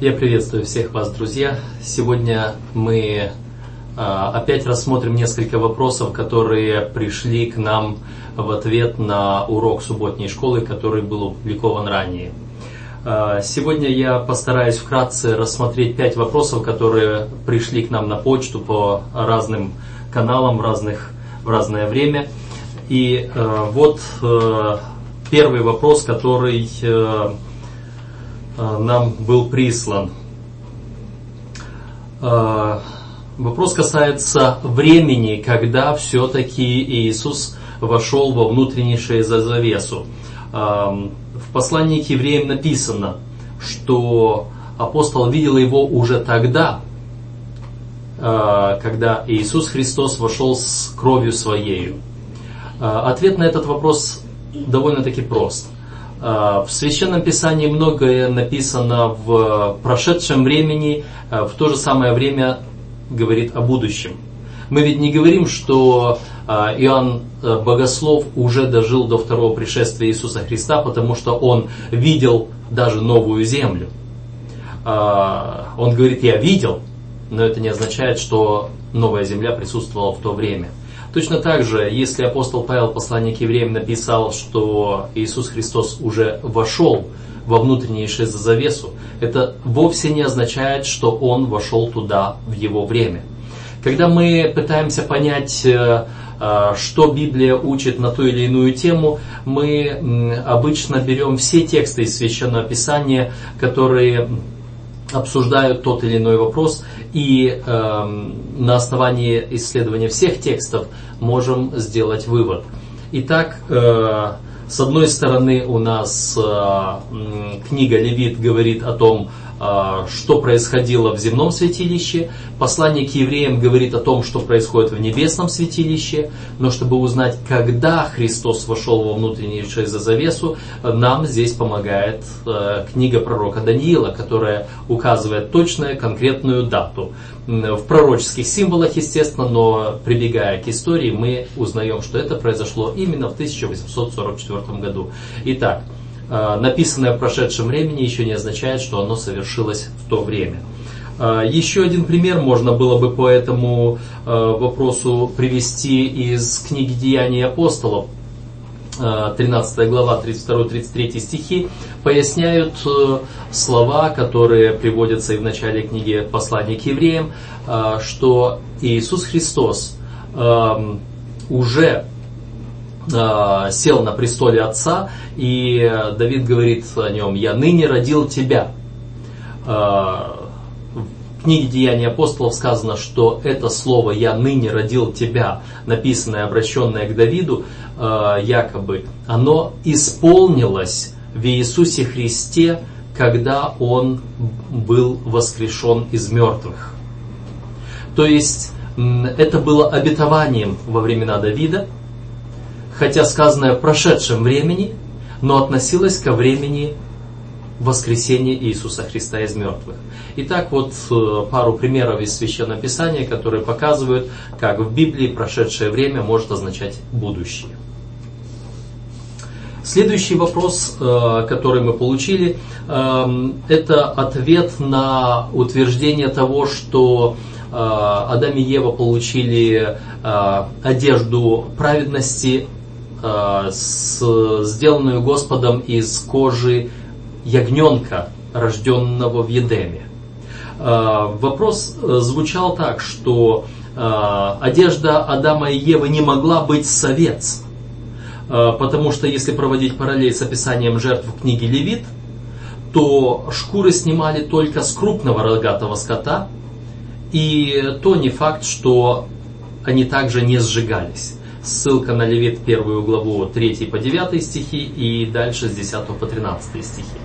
Я приветствую всех вас, друзья. Сегодня мы а, опять рассмотрим несколько вопросов, которые пришли к нам в ответ на урок субботней школы, который был опубликован ранее. А, сегодня я постараюсь вкратце рассмотреть пять вопросов, которые пришли к нам на почту по разным каналам в, разных, в разное время. И а, вот первый вопрос, который Э, нам был прислан. Э, вопрос касается времени, когда все-таки Иисус вошел во внутреннейшее завесу. Э, в послании к евреям написано, что апостол видел его уже тогда, когда Иисус Христос вошел с кровью Своею. Ответ на этот вопрос довольно-таки прост – а, в Священном Писании многое написано в прошедшем времени, а, в то же самое время говорит о будущем. Мы ведь не говорим, что а, Иоанн Богослов уже дожил до второго пришествия Иисуса Христа, потому что он видел даже новую землю. Он говорит, я видел, но это не означает, что новая земля присутствовала в то время. Точно так же, если апостол Павел, посланник евреям, написал, что Иисус Христос уже вошел во внутреннейшую завесу, это вовсе не означает, что Он вошел туда в Его время. Когда мы пытаемся понять, э, что Библия учит на ту или иную тему, мы обычно берем все тексты из Священного Писания, которые обсуждают тот или иной вопрос, и э, на основании исследования всех текстов можем сделать вывод. Итак, э, с одной стороны у нас э, книга Левит говорит о том, что происходило в земном святилище. Послание к евреям говорит о том, что происходит в небесном святилище. Но чтобы узнать, когда Христос вошел во внутреннюю через завесу, нам здесь помогает э, книга пророка Даниила, которая указывает точную, конкретную дату. В пророческих символах, естественно, но прибегая к истории, мы узнаем, что это произошло именно в 1844 году. Итак, написанное в прошедшем времени еще не означает, что оно совершилось в то время. Э, еще один пример можно было бы по этому э, вопросу привести из книги Деяний апостолов, 13 глава, 32-33 стихи, поясняют слова, которые приводятся и в начале книги послания к евреям, что Иисус Христос уже Э, сел на престоле отца, и Давид говорит о нем, «Я ныне родил тебя». Э, в книге Деяний апостолов сказано, что это слово «Я ныне родил тебя», написанное, обращенное к Давиду, э, якобы, оно исполнилось в Иисусе Христе, когда Он был воскрешен из мертвых. То есть это было обетованием во времена Давида – хотя сказанное в прошедшем времени, но относилось ко времени воскресения Иисуса Христа из мертвых. Итак, вот э, пару примеров из Священного Писания, которые показывают, как в Библии прошедшее время может означать будущее. Следующий вопрос, э, который мы получили, э, это ответ на утверждение того, что Адам и Ева получили одежду праведности Э, с, сделанную Господом из кожи ягненка, рожденного в Едеме. Э, вопрос э, звучал так, что одежда Адама и Евы не могла быть совец, потому что если проводить параллель с описанием жертв в книге Левит, то шкуры снимали только с крупного рогатого скота, и то не факт, что они также не сжигались. Ссылка на Левит первую главу 3 по 9 стихи и дальше с 10 по 13 стихи.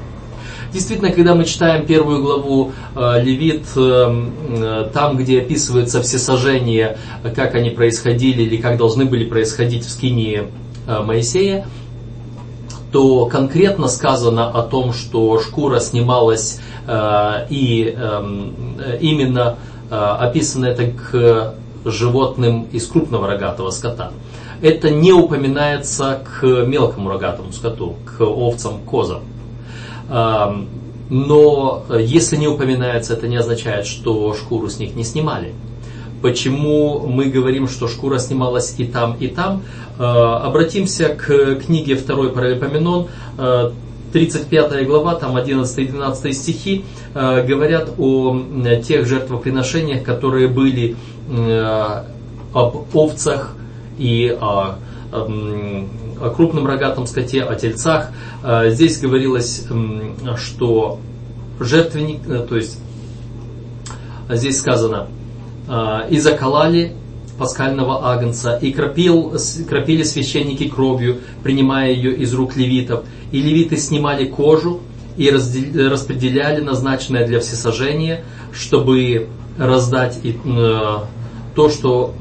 Действительно, когда мы читаем первую главу э, Левит, э, э, там, где описываются все сожжения, как они происходили или как должны были происходить в скинии Моисея, то конкретно сказано о том, что шкура снималась и эм, именно описано это к животным из крупного рогатого скота. Это не упоминается к мелкому рогатому скоту, к овцам, козам. Но если не упоминается, это не означает, что шкуру с них не снимали. Почему мы говорим, что шкура снималась и там, и там? Обратимся к книге 2 Паралипоменон, 35 глава, там 11-12 стихи э, говорят о тех жертвоприношениях, которые были э, об овцах и о, о крупном рогатом скоте, о тельцах. Э, здесь говорилось, что жертвенник, э, то есть здесь сказано, э, и заколали пасхального агнца, и кропил, кропили священники кровью, принимая ее из рук левитов, и левиты снимали кожу и распределяли назначенное для всесожжения, чтобы раздать и, э, то, что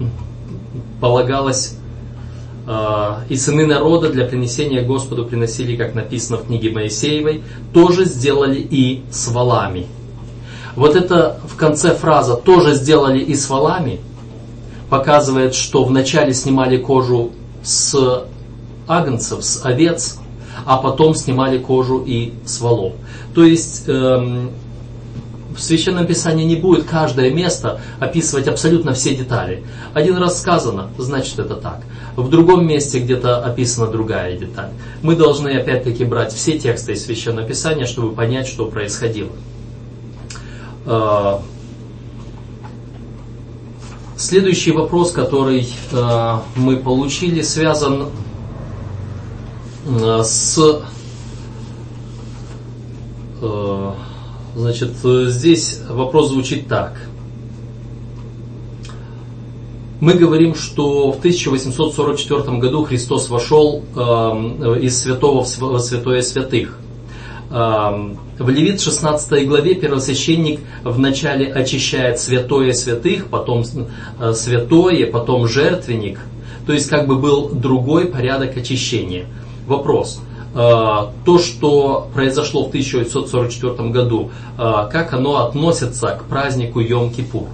полагалось э, и сыны народа для принесения Господу приносили, как написано в книге Моисеевой, тоже сделали и с валами. Вот это в конце фраза «тоже сделали и с валами» показывает, что вначале снимали кожу с агнцев, с овец, а потом снимали кожу и с волов. То есть эм, в Священном Писании не будет каждое место описывать абсолютно все детали. Один раз сказано, значит это так. В другом месте где-то описана другая деталь. Мы должны опять-таки брать все тексты из Священного Писания, чтобы понять, что происходило. Э, следующий вопрос, который э, мы получили, связан Э, с Значит, здесь вопрос звучит так. Мы говорим, что в 1844 году Христос вошел э, из святого в святое святых. Э, в Левит 16 главе первосвященник вначале очищает святое святых, потом э, святое, потом жертвенник. То есть как бы был другой порядок очищения. Вопрос. Э, то, что произошло в 1944 году, э, как оно относится к празднику Йом-Кипур?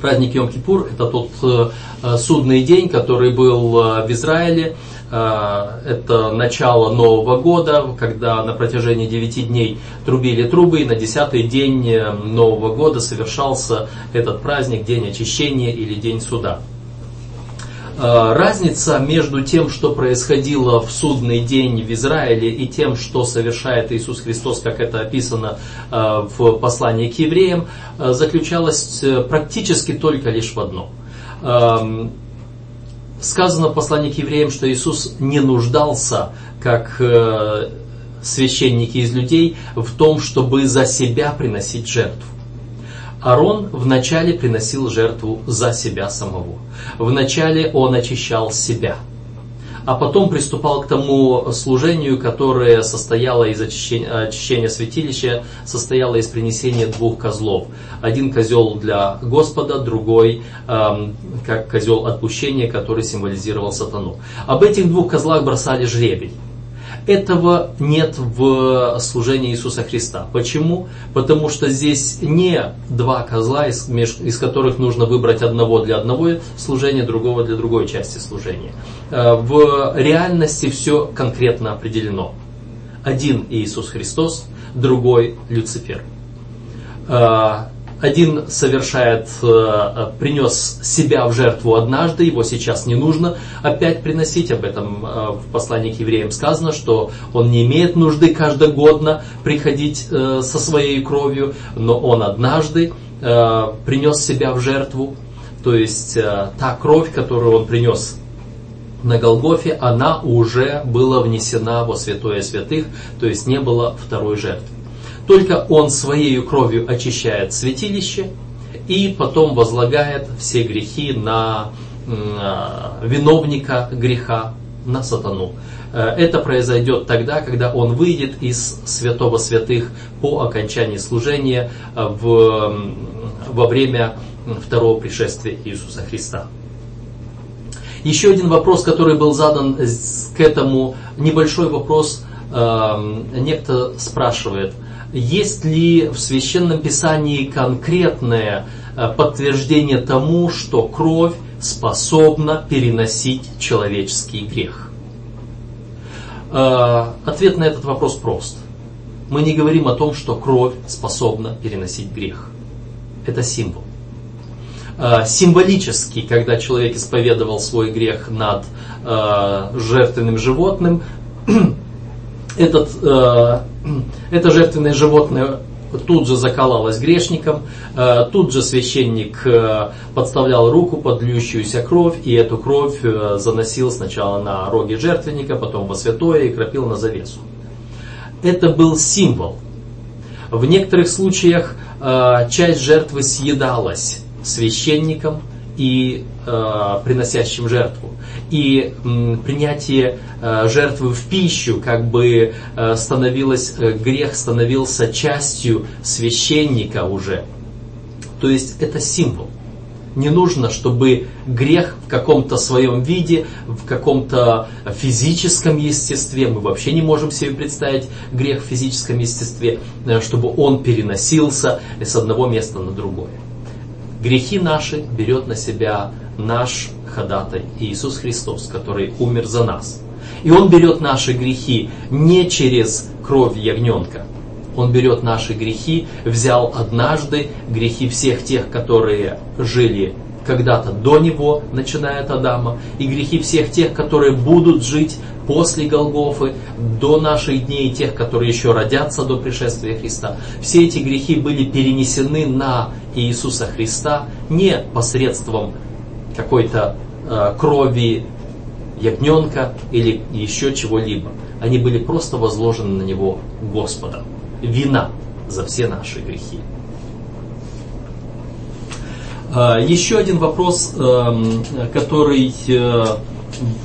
Праздник Йом-Кипур – это тот э, судный день, который был в Израиле. Это начало Нового года, когда на протяжении 9 дней трубили трубы, и на 10 день Нового года совершался этот праздник, день очищения или день суда. Э, разница между тем, что происходило в судный день в Израиле и тем, что совершает Иисус Христос, как это описано э, в послании к евреям, э, заключалась практически только лишь в одном. Эм, сказано в послании к евреям, что Иисус не нуждался, как священники из людей, в том, чтобы за себя приносить жертву. Арон вначале приносил жертву за себя самого. Вначале он очищал себя, а потом приступал к тому служению, которое состояло из очищения, очищения святилища, состояло из принесения двух козлов. Один козел для Господа, другой эм, как козел отпущения, который символизировал сатану. Об этих двух козлах бросали жребий. Этого нет в служении Иисуса Христа. Почему? Потому что здесь не два козла, из, из которых нужно выбрать одного для одного служения, другого для другой части служения. Э, в реальности все конкретно определено. Один Иисус Христос, другой Люцифер. Э, один совершает, э, принес себя в жертву однажды, его сейчас не нужно опять приносить. Об этом э, в послании к евреям сказано, что он не имеет нужды каждогодно приходить э, со своей кровью, но он однажды принес себя в жертву. То есть та кровь, которую он принес на Голгофе, она уже была внесена во святое святых, то есть не было второй жертвы. Только он своей кровью очищает святилище и потом возлагает все грехи на виновника греха, на сатану. Э, это произойдет тогда, когда он выйдет из святого святых по окончании служения в, во время второго пришествия Иисуса Христа. Еще один вопрос, который был задан к этому, небольшой вопрос, э, некто спрашивает – есть ли в Священном Писании конкретное э, подтверждение тому, что кровь способна переносить человеческий грех? Э, ответ на этот вопрос прост. Мы не говорим о том, что кровь способна переносить грех. Это символ. Э, символически, когда человек исповедовал свой грех над жертвенным животным, этот, это жертвенное животное тут же закалалось грешником, э, тут же священник э, подставлял руку под льющуюся кровь, и эту кровь э, заносил сначала на роги жертвенника, потом во святое и кропил на завесу. Это был символ. В некоторых случаях часть жертвы съедалась священником и приносящим жертву и принятие э, жертвы в пищу как бы э, становилось, э, грех становился частью священника уже. То есть это символ. Не нужно, чтобы грех в каком-то своем виде, в каком-то физическом естестве, мы вообще не можем себе представить грех в физическом естестве, чтобы он переносился с одного места на другое. Грехи наши берет на себя наш ходатай Иисус Христос, который умер за нас. И Он берет наши грехи не через кровь ягненка. Он берет наши грехи, взял однажды грехи всех тех, которые жили когда-то до Него, начиная от Адама, и грехи всех тех, которые будут жить после Голгофы, до наших дней, тех, которые еще родятся до пришествия Христа. Все эти грехи были перенесены на Иисуса Христа не посредством какой-то э, крови ягненка или еще чего-либо. Они были просто возложены на него Господом. Вина за все наши грехи. Э, еще один вопрос, э, который э,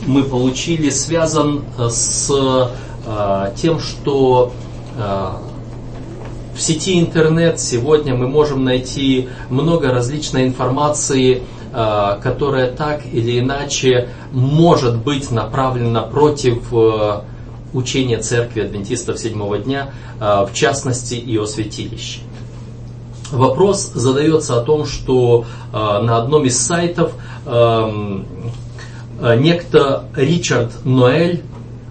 мы получили, связан с э, тем, что э, в сети интернет сегодня мы можем найти много различной информации Э, которая так или иначе может быть направлена против э, учения церкви адвентистов седьмого дня, э, в частности и о святилище. Вопрос задается о том, что на одном из сайтов эм, некто Ричард Ноэль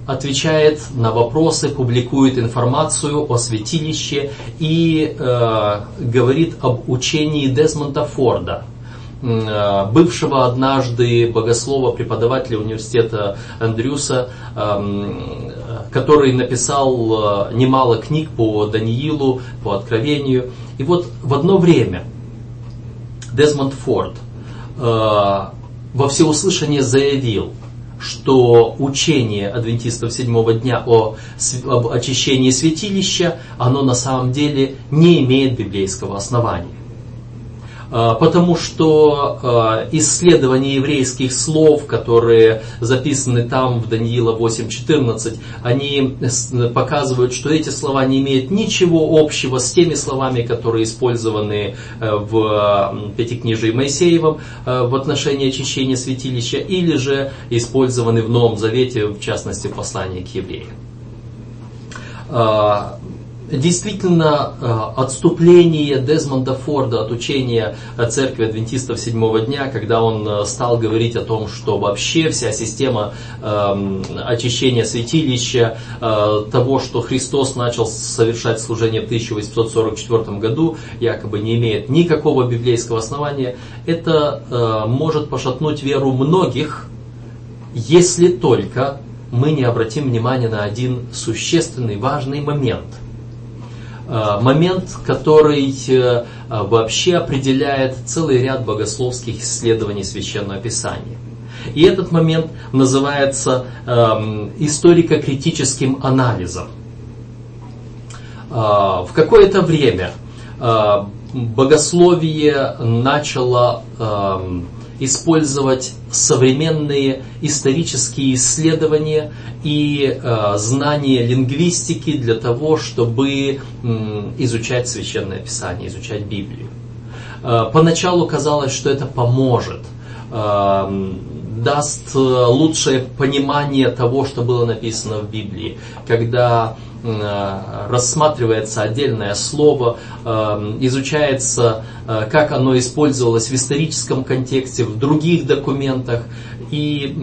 отвечает на вопросы, публикует информацию о святилище и э, говорит об учении Дезмонта Форда – Э, бывшего однажды богослова, преподавателя университета Андрюса, эм, который написал э, немало книг по Даниилу, по Откровению. И вот в одно время Дезмонд Форд э, во всеуслышание заявил, что учение адвентистов седьмого дня о, об очищении святилища, оно на самом деле не имеет библейского основания. А, потому что а, исследования еврейских слов, которые записаны там в Даниила 8.14, они показывают, что эти слова не имеют ничего общего с теми словами, которые использованы э, в Пятикнижии Моисеевом э, в отношении очищения святилища, или же использованы в Новом Завете, в частности в послании к евреям. Действительно э, отступление Дезмонда Форда от учения церкви адвентистов седьмого дня, когда он э, стал говорить о том, что вообще вся система эм, очищения святилища, э, того, что Христос начал совершать служение в 1844 году, якобы не имеет никакого библейского основания, это может пошатнуть веру многих, если только мы не обратим внимание на один существенный, важный момент – Э, момент, который э, вообще определяет целый ряд богословских исследований Священного Писания. И этот момент называется эм, историко-критическим анализом. Э, в какое-то время богословие начало эм, использовать современные исторические исследования и э, знания лингвистики для того, чтобы э, изучать священное писание, изучать Библию. Э, поначалу казалось, что это поможет, э, даст э, лучшее понимание того, что было написано в Библии, когда Э, рассматривается отдельное слово, э, изучается, как оно использовалось в историческом контексте, в других документах. и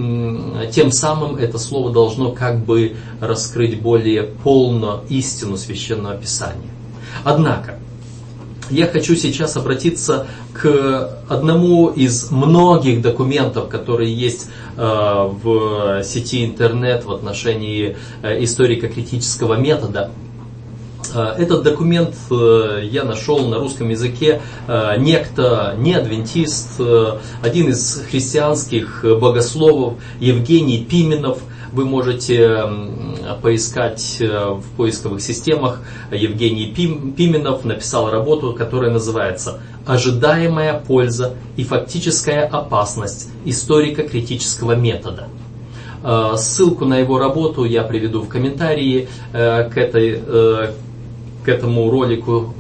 тем самым это слово должно как бы раскрыть более полно истину священного писания. Однако, я хочу сейчас обратиться к одному из многих документов, которые есть э, в сети интернет в отношении э, историко-критического метода. Э, этот документ я нашел на русском языке. Некто, не адвентист, один из христианских богословов Евгений Пименов – вы можете поискать э, в поисковых системах. Евгений Пименов написал работу, которая называется «Ожидаемая польза и фактическая опасность историко-критического метода». Э, ссылку на его работу я приведу в комментарии э, к, этой, к этому ролику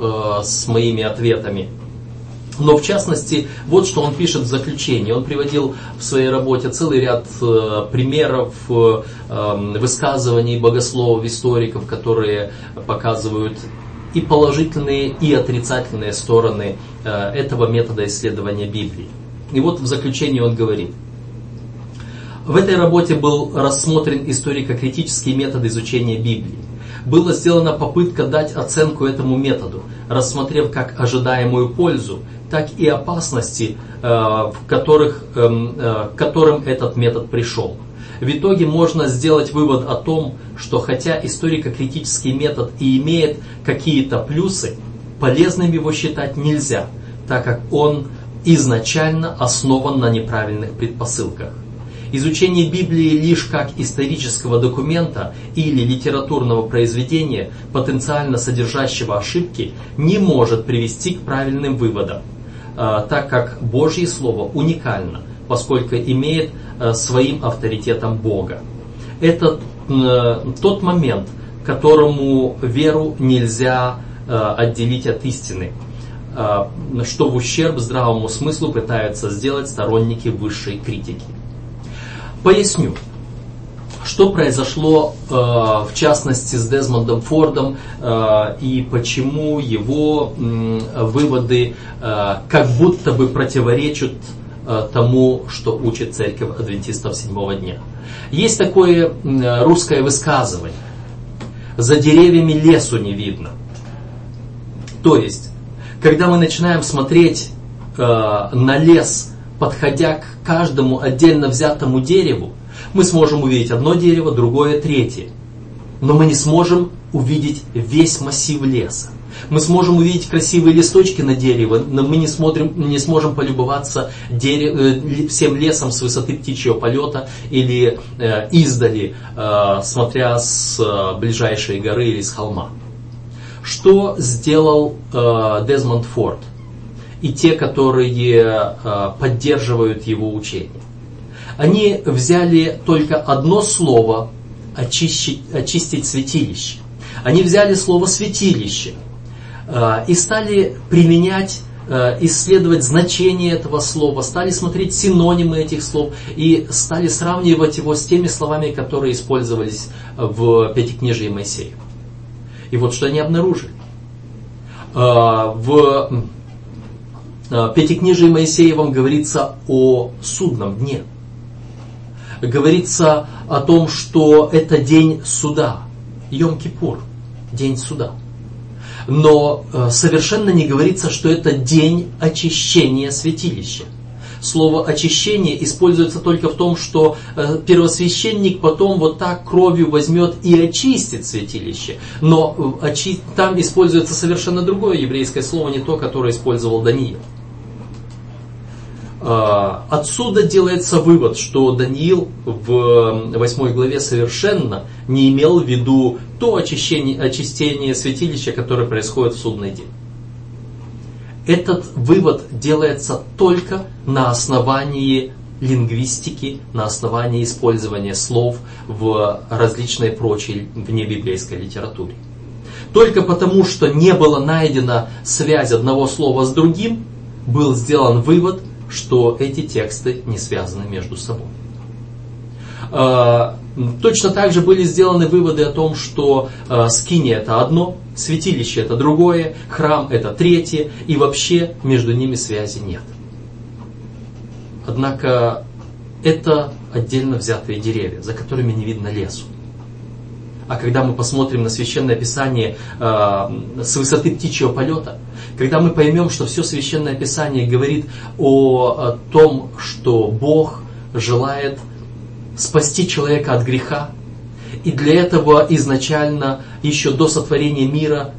с моими ответами. Но в частности, вот что он пишет в заключении. Он приводил в своей работе целый ряд э, примеров э, эм, высказываний богословов, историков, которые показывают и положительные, и отрицательные стороны э, этого метода исследования Библии. И вот в заключении он говорит. В этой работе был рассмотрен историко-критический метод изучения Библии. Была сделана попытка дать оценку этому методу, рассмотрев как ожидаемую пользу, так и опасности, э, в которых, эм, э, к которым этот метод пришел. В итоге можно сделать вывод о том, что хотя историко-критический метод и имеет какие-то плюсы, полезным его считать нельзя, так как он изначально основан на неправильных предпосылках. Изучение Библии лишь как исторического документа или литературного произведения, потенциально содержащего ошибки, не может привести к правильным выводам. Э, так как Божье Слово уникально, поскольку имеет э, своим авторитетом Бога. Это э, тот момент, которому веру нельзя отделить от истины, что в ущерб здравому смыслу пытаются сделать сторонники высшей критики. Поясню. Что произошло, э, в частности, с Дезмондом Фордом э, и почему его выводы э, как будто бы противоречат тому, что учит церковь адвентистов седьмого дня. Есть такое русское высказывание. За деревьями лесу не видно. То есть, когда мы начинаем смотреть на лес, подходя к каждому отдельно взятому дереву, мы сможем увидеть одно дерево, другое, третье. Но мы не сможем увидеть весь массив леса. Мы сможем увидеть красивые листочки на дереве, но мы не, смотрим, не сможем полюбоваться дерев, э, всем лесом с высоты птичьего полета или э, издали, э, смотря с э, ближайшей горы или с холма. Что сделал э, Дезмонд Форд и те, которые э, поддерживают его учение? Они взяли только одно слово очистить, очистить святилище. Они взяли слово святилище э, и стали применять э, исследовать значение этого слова, стали смотреть синонимы этих слов и стали сравнивать его с теми словами, которые использовались в Пятикнижии Моисея. И вот что они обнаружили. В Пятикнижии Моисеевом говорится о судном дне – говорится о том, что это день суда, Йом-Кипур, день суда. Но э, совершенно не говорится, что это день очищения святилища. Слово очищение используется только в том, что э, первосвященник потом вот так кровью возьмет и очистит святилище. Но э, там используется совершенно другое еврейское слово, не то, которое использовал Даниил. А, отсюда делается вывод, что Даниил в 8 главе совершенно не имел в виду то очищение, очистение святилища, которое происходит в судный день. Этот вывод делается только на основании лингвистики, на основании использования слов в различной прочей внебиблейской литературе. Только потому, что не было найдена связь одного слова с другим, был сделан вывод – что эти тексты не связаны между собой. А, точно так же были сделаны выводы о том, что а, скини это одно, святилище это другое, храм это третье, и вообще между ними связи нет. Однако это отдельно взятые деревья, за которыми не видно лесу. А когда мы посмотрим на священное писание э, с высоты птичьего полета, когда мы поймем, что все священное писание говорит о, о том, что Бог желает спасти человека от греха, и для этого изначально, еще до сотворения мира,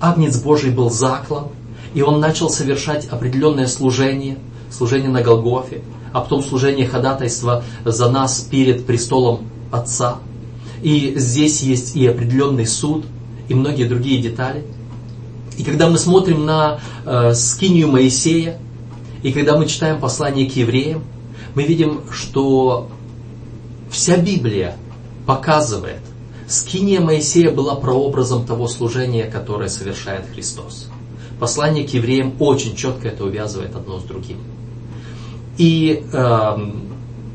Агнец Божий был заклан, и он начал совершать определенное служение, служение на Голгофе, а потом служение ходатайства за нас перед престолом Отца – и здесь есть и определенный суд, и многие другие детали. И когда мы смотрим на э, скинию Моисея, и когда мы читаем послание к евреям, мы видим, что вся Библия показывает, скиния Моисея была прообразом того служения, которое совершает Христос. Послание к евреям очень четко это увязывает одно с другим. И э,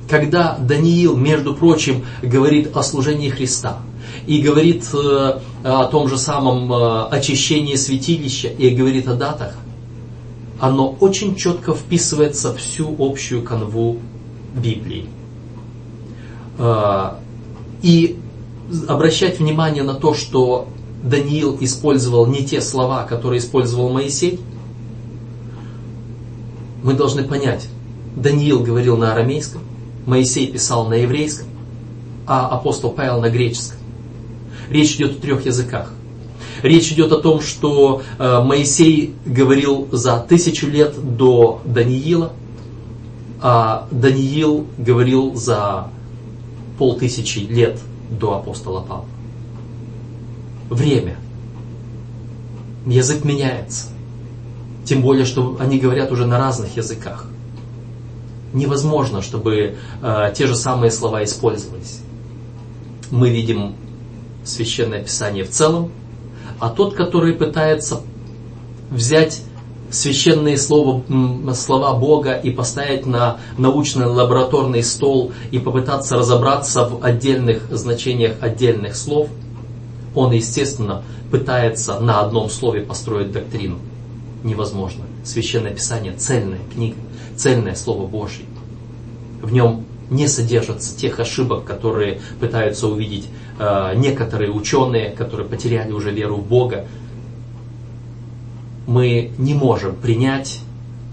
когда Даниил, между прочим, говорит о служении Христа и говорит э, о том же самом э, очищении святилища и говорит о датах, оно очень четко вписывается в всю общую канву Библии. Э, и обращать внимание на то, что Даниил использовал не те слова, которые использовал Моисей, мы должны понять, Даниил говорил на арамейском, Моисей писал на еврейском, а апостол Павел на греческом. Речь идет о трех языках. Речь идет о том, что э, Моисей говорил за тысячу лет до Даниила, а Даниил говорил за полтысячи лет до апостола Павла. Время. Язык меняется. Тем более, что они говорят уже на разных языках невозможно, чтобы э, те же самые слова использовались. Мы видим священное писание в целом, а тот, который пытается взять священные слова, слова Бога и поставить на научный лабораторный стол и попытаться разобраться в отдельных значениях отдельных слов, он, естественно, пытается на одном слове построить доктрину. Невозможно. Священное Писание – цельная книга цельное Слово Божье. В нем не содержатся тех ошибок, которые пытаются увидеть э, некоторые ученые, которые потеряли уже веру в Бога. Мы не можем принять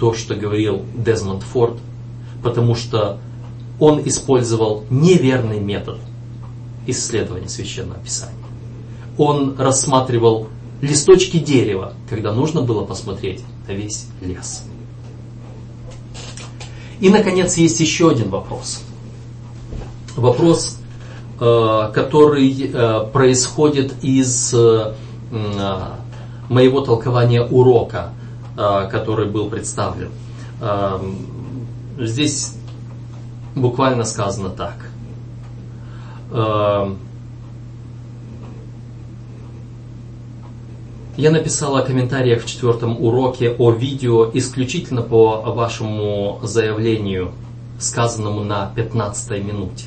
то, что говорил Дезмонд Форд, потому что он использовал неверный метод исследования священного писания. Он рассматривал листочки дерева, когда нужно было посмотреть на весь лес. И, наконец, есть еще один вопрос. Вопрос, э, который э, происходит из э, моего толкования урока, который был представлен. Здесь буквально сказано так. Я написал о комментариях в четвертом уроке о видео исключительно по вашему заявлению, сказанному на 15 минуте.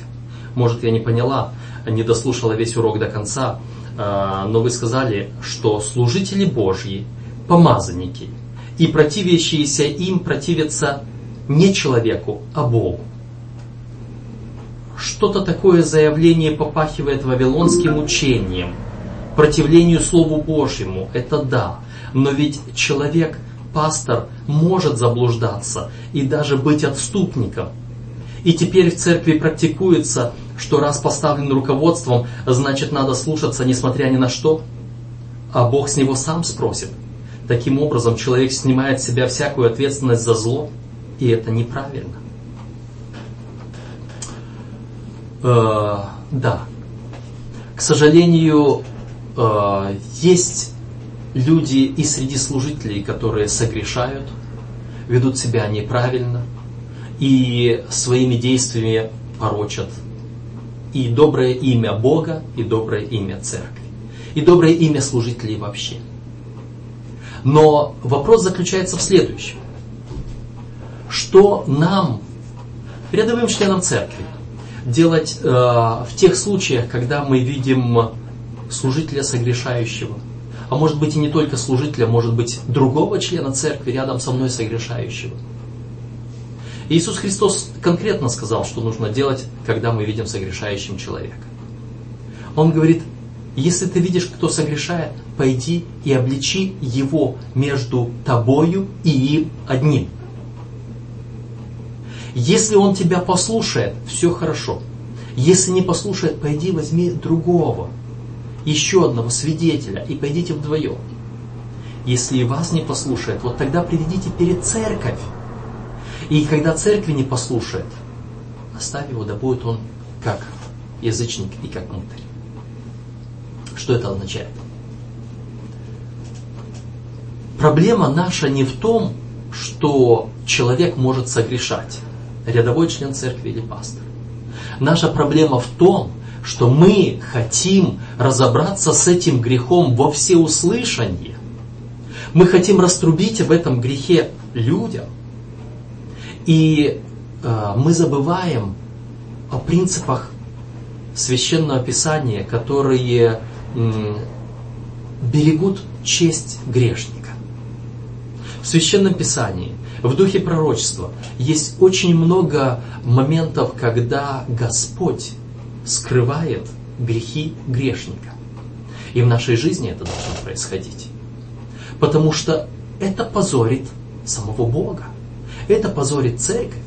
Может, я не поняла, не дослушала весь урок до конца, а, но вы сказали, что служители Божьи, помазанники и противящиеся им противятся не человеку, а Богу. Что-то такое заявление попахивает вавилонским учением – противлению Слову Божьему, это да. Но ведь человек, пастор, может заблуждаться и даже быть отступником. И теперь в церкви практикуется, что раз поставлен руководством, значит надо слушаться, несмотря ни на что. А Бог с него сам спросит. Таким образом, человек снимает с себя всякую ответственность за зло, и это неправильно. Э, да. К сожалению, Э, есть люди и среди служителей, которые согрешают, ведут себя неправильно и своими действиями порочат и доброе имя Бога, и доброе имя Церкви, и доброе имя служителей вообще. Но вопрос заключается в следующем. Что нам, рядовым членам Церкви, делать э, в тех случаях, когда мы видим служителя согрешающего. А может быть и не только служителя, может быть другого члена церкви рядом со мной согрешающего. Иисус Христос конкретно сказал, что нужно делать, когда мы видим согрешающим человека. Он говорит, если ты видишь, кто согрешает, пойди и обличи его между тобою и им одним. Если он тебя послушает, все хорошо. Если не послушает, пойди возьми другого, еще одного свидетеля, и пойдите вдвоем. Если и вас не послушает, вот тогда приведите перед церковь. И когда церкви не послушает, оставь его, да будет он как язычник и как мудрый. Что это означает? Проблема наша не в том, что человек может согрешать, рядовой член церкви или пастор. Наша проблема в том, что мы хотим разобраться с этим грехом во всеуслышание. Мы хотим раструбить об этом грехе людям. И э, мы забываем о принципах священного писания, которые м, берегут честь грешника. В священном писании, в духе пророчества есть очень много моментов, когда Господь скрывает грехи грешника. И в нашей жизни это должно происходить. Потому что это позорит самого Бога. Это позорит церковь.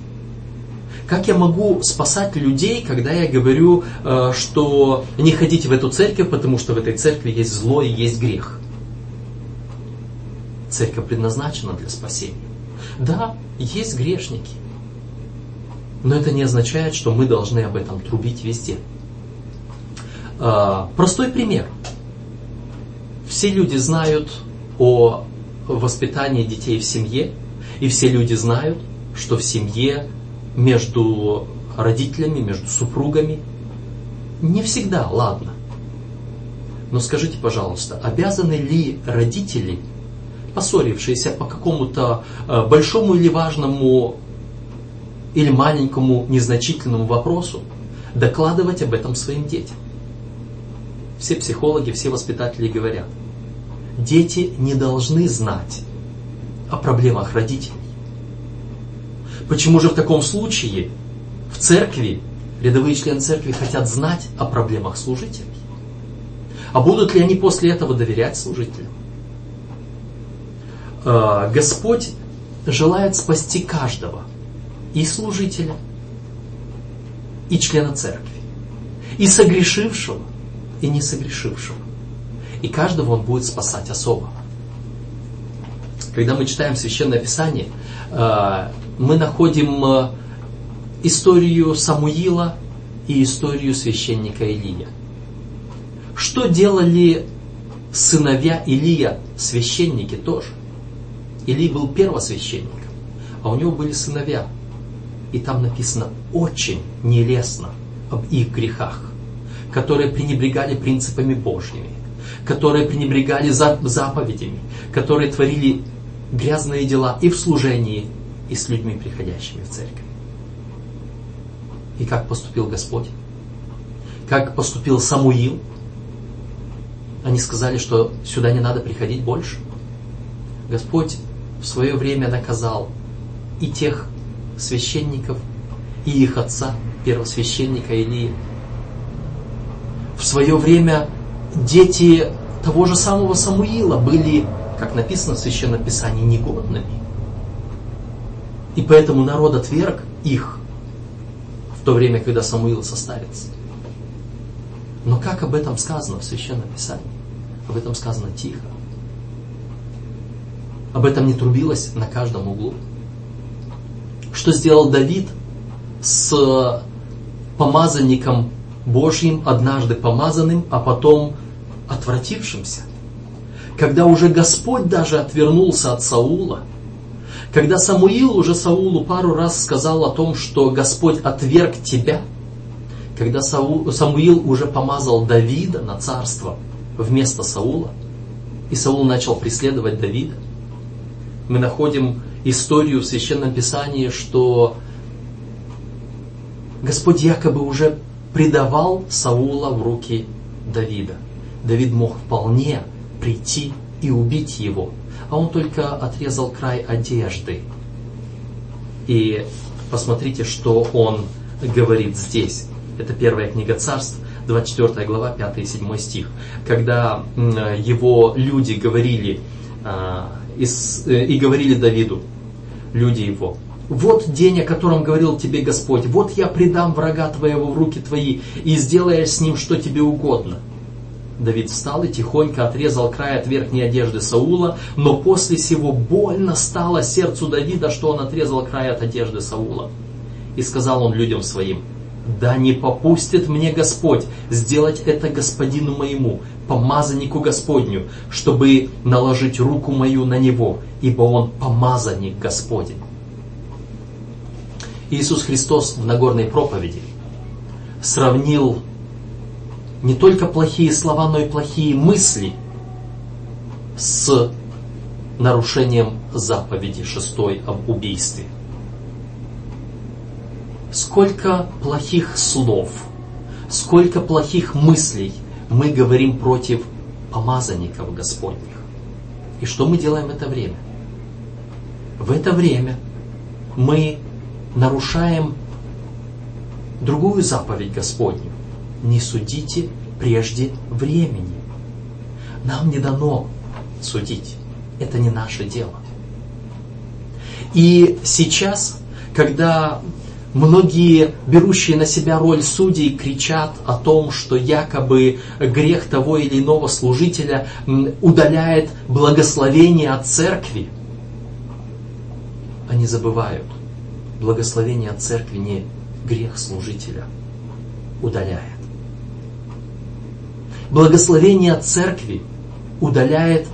Как я могу спасать людей, когда я говорю, э, что не ходите в эту церковь, потому что в этой церкви есть зло и есть грех? Церковь предназначена для спасения. Да, есть грешники. Но это не означает, что мы должны об этом трубить везде. Э, простой пример. Все люди знают о воспитании детей в семье, и все люди знают, что в семье между родителями, между супругами не всегда ладно. Но скажите, пожалуйста, обязаны ли родители, поссорившиеся по какому-то э, большому или важному или маленькому незначительному вопросу, докладывать об этом своим детям? Все психологи, все воспитатели говорят, дети не должны знать о проблемах родителей. Почему же в таком случае в церкви, рядовые члены церкви хотят знать о проблемах служителей? А будут ли они после этого доверять служителям? А, Господь желает спасти каждого, и служителя, и члена церкви, и согрешившего, и не согрешившего. И каждого Он будет спасать особо. Когда мы читаем Священное Писание, а, мы находим э, историю Самуила и историю священника Илия. Что делали сыновья Илия, священники тоже? Илий был первосвященником, а у него были сыновья. И там написано очень нелестно об их грехах, которые пренебрегали принципами Божьими, которые пренебрегали заповедями, которые творили грязные дела и в служении, и с людьми, приходящими в церковь. И как поступил Господь? Как поступил Самуил? Они сказали, что сюда не надо приходить больше. Господь в свое время наказал и тех священников, и их отца, первосвященника Илии. В свое время дети того же самого Самуила были, как написано в Священном Писании, негодными. И поэтому народ отверг их в то время, когда Самуил состарится. Но как об этом сказано в Священном Писании? Об этом сказано тихо. Об этом не трубилось на каждом углу. Что сделал Давид с помазанником Божьим, однажды помазанным, а потом отвратившимся? Когда уже Господь даже отвернулся от Саула – когда Самуил уже Саулу пару раз сказал о том, что Господь отверг тебя, когда Самуил уже помазал Давида на царство вместо Саула, и Саул начал преследовать Давида, мы находим историю в Священном Писании, что Господь якобы уже предавал Саула в руки Давида. Давид мог вполне прийти и убить его – а он только отрезал край одежды. И посмотрите, что он говорит здесь. Это первая книга царств, 24 глава, 5 и 7 стих. Когда его люди говорили а, э, и говорили Давиду, люди его, вот день, о котором говорил тебе Господь, вот я предам врага твоего в руки твои и сделаешь с ним, что тебе угодно. Давид встал и тихонько отрезал край от верхней одежды Саула, но после сего больно стало сердцу Давида, что он отрезал край от одежды Саула. И сказал он людям своим, да не попустит мне Господь сделать это господину моему, помазаннику Господню, чтобы наложить руку мою на него, ибо он помазанник Господень. Иисус Христос в Нагорной проповеди сравнил не только плохие слова, но и плохие мысли с нарушением заповеди шестой об убийстве. Сколько плохих слов, сколько плохих мыслей мы говорим против помазанников Господних. И что мы делаем в это время? В это время мы нарушаем другую заповедь Господню. Не судите прежде времени. Нам не дано судить. Это не наше дело. И сейчас, когда многие, берущие на себя роль судей, кричат о том, что якобы грех того или иного служителя удаляет благословение от церкви, они забывают, благословение от церкви не грех служителя удаляет. Благословение от церкви удаляет,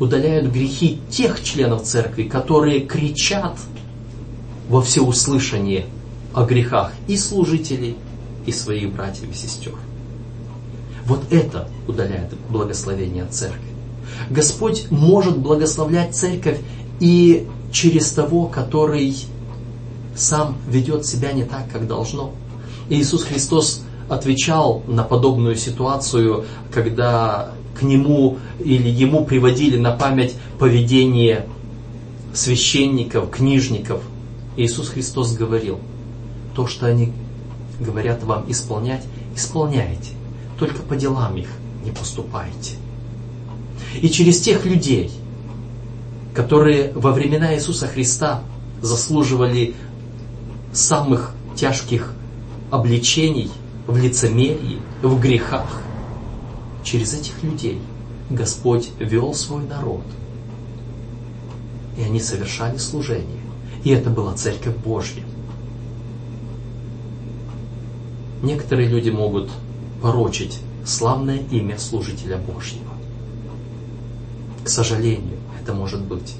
удаляют грехи тех членов церкви, которые кричат во всеуслышание о грехах и служителей, и своих братьев и сестер. Вот это удаляет благословение от церкви. Господь может благословлять церковь и через того, который сам ведет себя не так, как должно. Иисус Христос отвечал на подобную ситуацию, когда к нему или ему приводили на память поведение священников, книжников. Иисус Христос говорил, то, что они говорят вам исполнять, исполняйте, только по делам их не поступайте. И через тех людей, которые во времена Иисуса Христа заслуживали самых тяжких обличений в лицемерии, в грехах. Через этих людей Господь вел свой народ. И они совершали служение. И это была Церковь Божья. Некоторые люди могут порочить славное имя служителя Божьего. К сожалению, это может быть.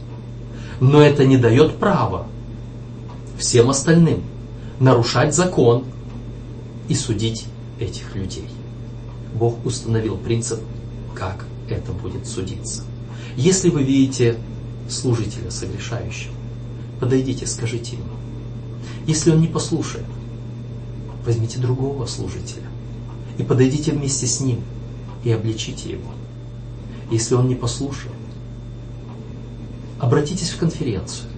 Но это не дает права всем остальным нарушать закон и судить этих людей. Бог установил принцип, как это будет судиться. Если вы видите служителя согрешающего, подойдите, скажите ему. Если он не послушает, возьмите другого служителя и подойдите вместе с ним и обличите его. Если он не послушает, обратитесь в конференцию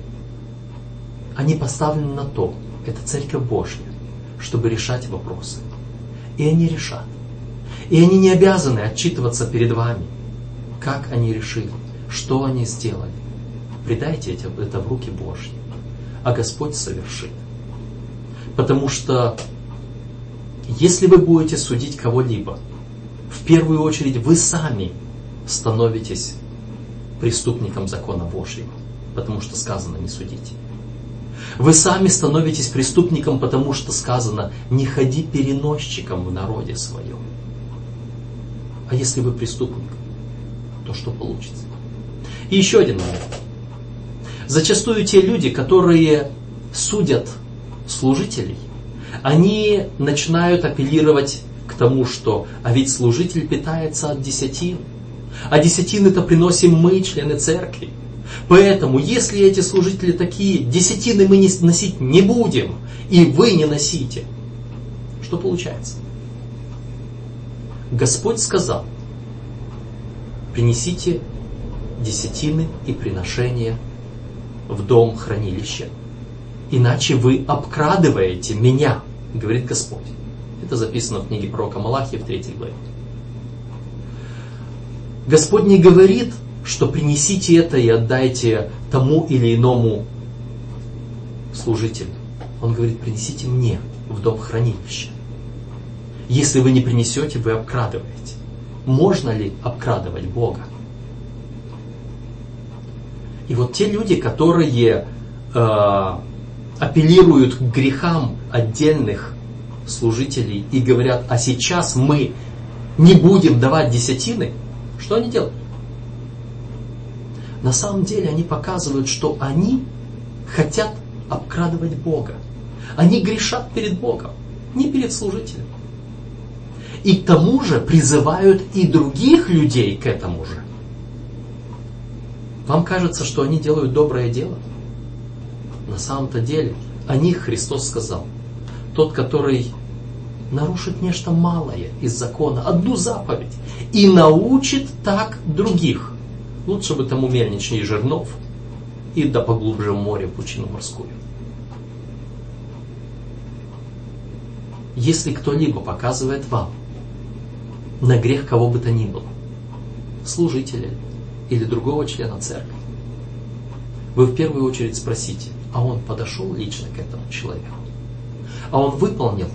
они поставлены на то, это Церковь Божья, чтобы решать вопросы. И они решат. И они не обязаны отчитываться перед вами, как они решили, что они сделали. Предайте это в руки Божьи, а Господь совершит. Потому что если вы будете судить кого-либо, в первую очередь вы сами становитесь преступником закона Божьего, потому что сказано не судите. Вы сами становитесь преступником, потому что сказано, не ходи переносчиком в народе своем. А если вы преступник, то что получится? И еще один момент. Зачастую те люди, которые судят служителей, они начинают апеллировать к тому, что а ведь служитель питается от десятин. А десятины-то приносим мы, члены церкви. Поэтому, если эти служители такие, десятины мы не носить не будем, и вы не носите, что получается? Господь сказал, принесите десятины и приношения в дом хранилища, иначе вы обкрадываете меня, говорит Господь. Это записано в книге пророка Малахии в 3 главе. Господь не говорит, что принесите это и отдайте тому или иному служителю. Он говорит, принесите мне в дом хранилища. Если вы не принесете, вы обкрадываете. Можно ли обкрадывать Бога? И вот те люди, которые э, апеллируют к грехам отдельных служителей и говорят, а сейчас мы не будем давать десятины, что они делают? На самом деле они показывают, что они хотят обкрадывать Бога. Они грешат перед Богом, не перед служителем. И к тому же призывают и других людей к этому же. Вам кажется, что они делают доброе дело? На самом-то деле о них Христос сказал. Тот, который нарушит нечто малое из закона, одну заповедь, и научит так других. Лучше бы тому мельничнее жернов, и да поглубже в море пучину морскую. Если кто-либо показывает вам на грех кого бы то ни было, служителя или другого члена церкви, вы в первую очередь спросите, а он подошел лично к этому человеку? А он выполнил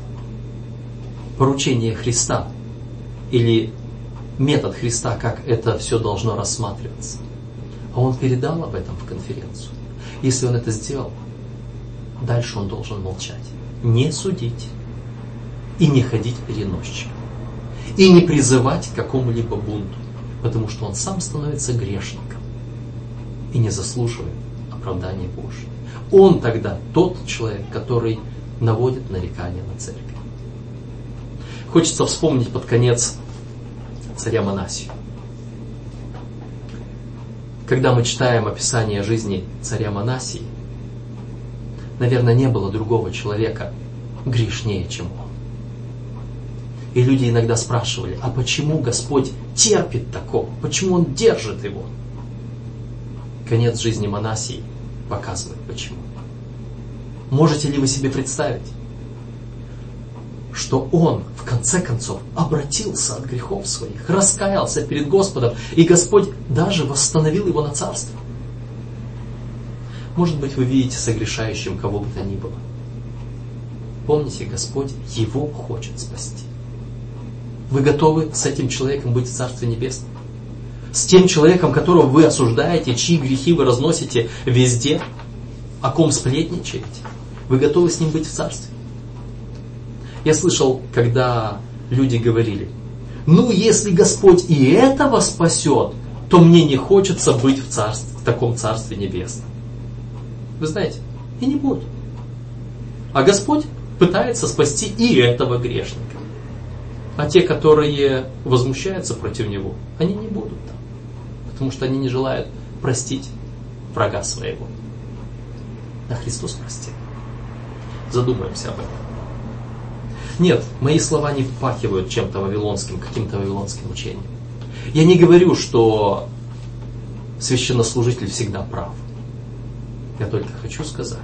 поручение Христа или метод Христа, как это все должно рассматриваться? А он передал об этом в конференцию. Если он это сделал, дальше он должен молчать. Не судить и не ходить переносчиком. И не призывать к какому-либо бунту, потому что он сам становится грешником и не заслуживает оправдания Божьего. Он тогда тот человек, который наводит нарекания на церковь. Хочется вспомнить под конец царя Манасию. Когда мы читаем описание жизни царя Манасии, наверное, не было другого человека грешнее, чем он. И люди иногда спрашивали, а почему Господь терпит такого? Почему Он держит его? Конец жизни Манасии показывает почему. Можете ли вы себе представить, что он в конце концов обратился от грехов своих, раскаялся перед Господом, и Господь даже восстановил его на царство? Может быть, вы видите согрешающим кого бы то ни было. Помните, Господь его хочет спасти. Вы готовы с этим человеком быть в Царстве Небесном? С тем человеком, которого вы осуждаете, чьи грехи вы разносите везде, о ком сплетничаете? Вы готовы с ним быть в Царстве? Я слышал, когда люди говорили, ну если Господь и этого спасет, то мне не хочется быть в, царстве, в таком Царстве Небесном. Вы знаете, и не будет. А Господь пытается спасти и этого грешника. А те, которые возмущаются против него, они не будут. Потому что они не желают простить врага своего. А Христос простил. Задумаемся об этом. Нет, мои слова не впахивают чем-то вавилонским, каким-то вавилонским учением. Я не говорю, что священнослужитель всегда прав. Я только хочу сказать,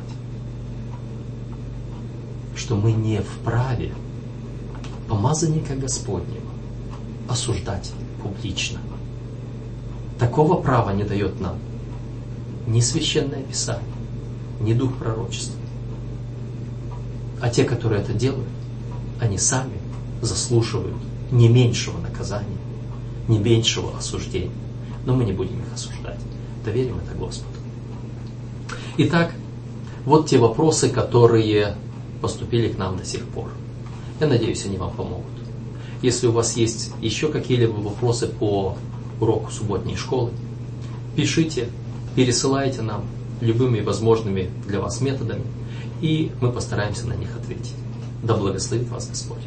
что мы не вправе помазанника Господнего осуждать публично. Такого права не дает нам ни Священное Писание, ни Дух пророчества. А те, которые это делают, они сами заслуживают не меньшего наказания, не меньшего осуждения. Но мы не будем их осуждать. Доверим это Господу. Итак, вот те вопросы, которые поступили к нам до сих пор. Я надеюсь, они вам помогут. Если у вас есть еще какие-либо вопросы по уроку субботней школы, пишите, пересылайте нам любыми возможными для вас методами, и мы постараемся на них ответить. Да благословит вас Господь.